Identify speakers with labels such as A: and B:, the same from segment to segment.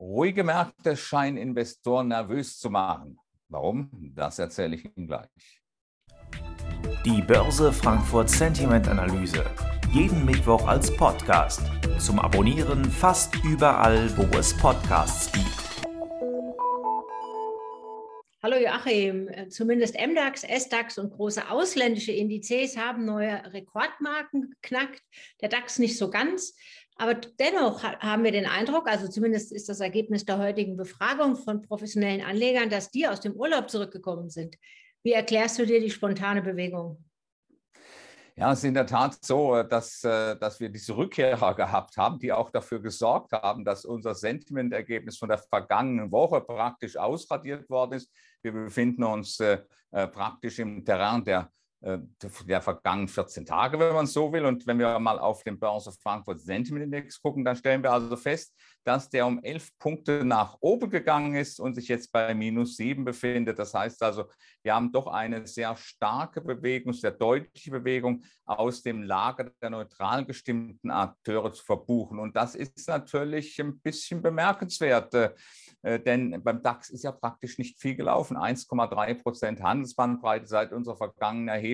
A: Ruhige Märkte scheinen Investoren nervös zu machen. Warum? Das erzähle ich Ihnen gleich.
B: Die Börse Frankfurt Sentiment Analyse. Jeden Mittwoch als Podcast. Zum Abonnieren fast überall, wo es Podcasts gibt.
C: Hallo Joachim, zumindest MDAX, SDAX und große ausländische Indizes haben neue Rekordmarken geknackt. Der DAX nicht so ganz. Aber dennoch haben wir den Eindruck, also zumindest ist das Ergebnis der heutigen Befragung von professionellen Anlegern, dass die aus dem Urlaub zurückgekommen sind. Wie erklärst du dir die spontane Bewegung?
A: Ja, es ist in der Tat so, dass, äh, dass wir diese Rückkehrer gehabt haben, die auch dafür gesorgt haben, dass unser Sentimentergebnis von der vergangenen Woche praktisch ausradiert worden ist. Wir befinden uns äh, äh, praktisch im Terrain der äh, der vergangenen 14 Tage, wenn man so will. Und wenn wir mal auf den Börse Frankfurt Sentiment Index gucken, dann stellen wir also fest, dass der um elf Punkte nach oben gegangen ist und sich jetzt bei minus sieben befindet. Das heißt also, wir haben doch eine sehr starke Bewegung, sehr deutliche Bewegung aus dem Lager der neutral gestimmten Akteure zu verbuchen. Und das ist natürlich ein bisschen bemerkenswert, äh, denn beim DAX ist ja praktisch nicht viel gelaufen. 1,3 Prozent Handelsbandbreite seit unserer vergangenen Erhebung.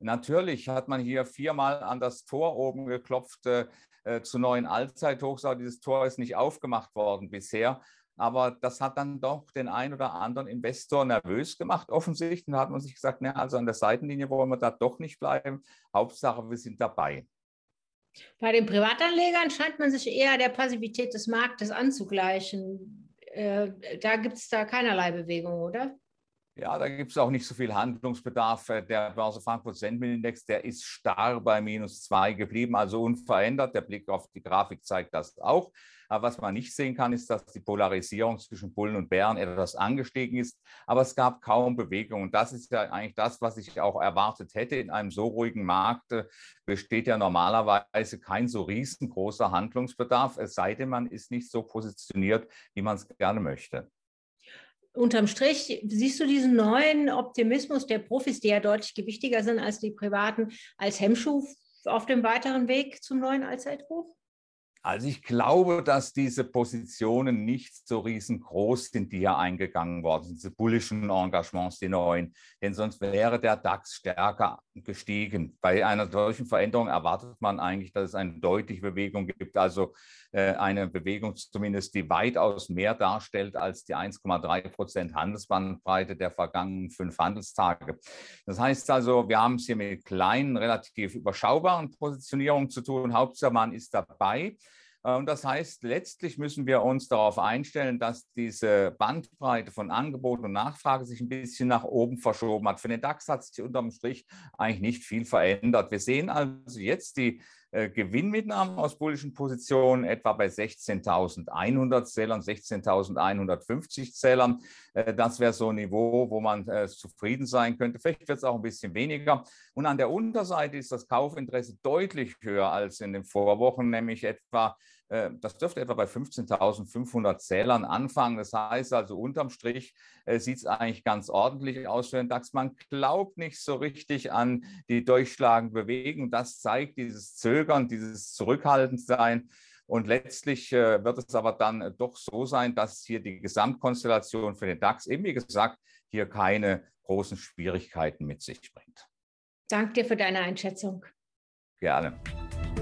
A: Natürlich hat man hier viermal an das Tor oben geklopft äh, äh, zu neuen Allzeithochs, aber dieses Tor ist nicht aufgemacht worden bisher. Aber das hat dann doch den einen oder anderen Investor nervös gemacht, offensichtlich. Da hat man sich gesagt, ne, also an der Seitenlinie wollen wir da doch nicht bleiben. Hauptsache, wir sind dabei.
C: Bei den Privatanlegern scheint man sich eher der Passivität des Marktes anzugleichen. Äh, da gibt es da keinerlei Bewegung, oder?
A: Ja, da gibt es auch nicht so viel Handlungsbedarf. Äh, der Börse Frankfurt Sendminindex, der ist starr bei minus zwei geblieben, also unverändert. Der Blick auf die Grafik zeigt das auch. Aber was man nicht sehen kann, ist, dass die Polarisierung zwischen Bullen und Bären etwas angestiegen ist. Aber es gab kaum Bewegung. Und das ist ja eigentlich das, was ich auch erwartet hätte. In einem so ruhigen Markt äh, besteht ja normalerweise kein so riesengroßer Handlungsbedarf, es sei denn, man ist nicht so positioniert, wie man es gerne möchte
C: unterm Strich siehst du diesen neuen Optimismus der Profis, die ja deutlich gewichtiger sind als die privaten, als Hemmschuh auf dem weiteren Weg zum neuen Allzeithoch?
A: Also ich glaube, dass diese Positionen nicht so riesengroß sind, die hier eingegangen worden sind, diese bullischen Engagements, die neuen. Denn sonst wäre der DAX stärker gestiegen. Bei einer solchen Veränderung erwartet man eigentlich, dass es eine deutliche Bewegung gibt, also äh, eine Bewegung zumindest, die weitaus mehr darstellt als die 1,3 Prozent Handelsbandbreite der vergangenen fünf Handelstage. Das heißt also, wir haben es hier mit kleinen, relativ überschaubaren Positionierungen zu tun. Hauptsache, man ist dabei. Äh, und das heißt, letztlich müssen wir uns darauf einstellen, dass diese Bandbreite von Angebot und Nachfrage sich ein bisschen nach oben verschoben hat. Für den DAX hat sich unterm Strich eigentlich nicht viel verändert. Wir sehen also jetzt die Gewinnmitnahmen aus bullischen Positionen etwa bei 16.100 Zählern, 16.150 Zählern. Äh, das wäre so ein Niveau, wo man äh, zufrieden sein könnte. Vielleicht wird es auch ein bisschen weniger. Und an der Unterseite ist das Kaufinteresse deutlich höher als in den Vorwochen, nämlich etwa äh, das dürfte etwa bei 15.500 Zählern anfangen. Das heißt also, unterm Strich äh, sieht es eigentlich ganz ordentlich aus für den DAX. Man glaubt nicht so richtig an die durchschlagende Bewegung. Das zeigt dieses Zögern, dieses Zurückhaltendsein. Und letztlich äh, wird es aber dann doch so sein, dass hier die Gesamtkonstellation für den DAX eben, wie gesagt, hier keine großen Schwierigkeiten mit sich bringt.
C: Danke dir für deine Einschätzung.
A: Gerne.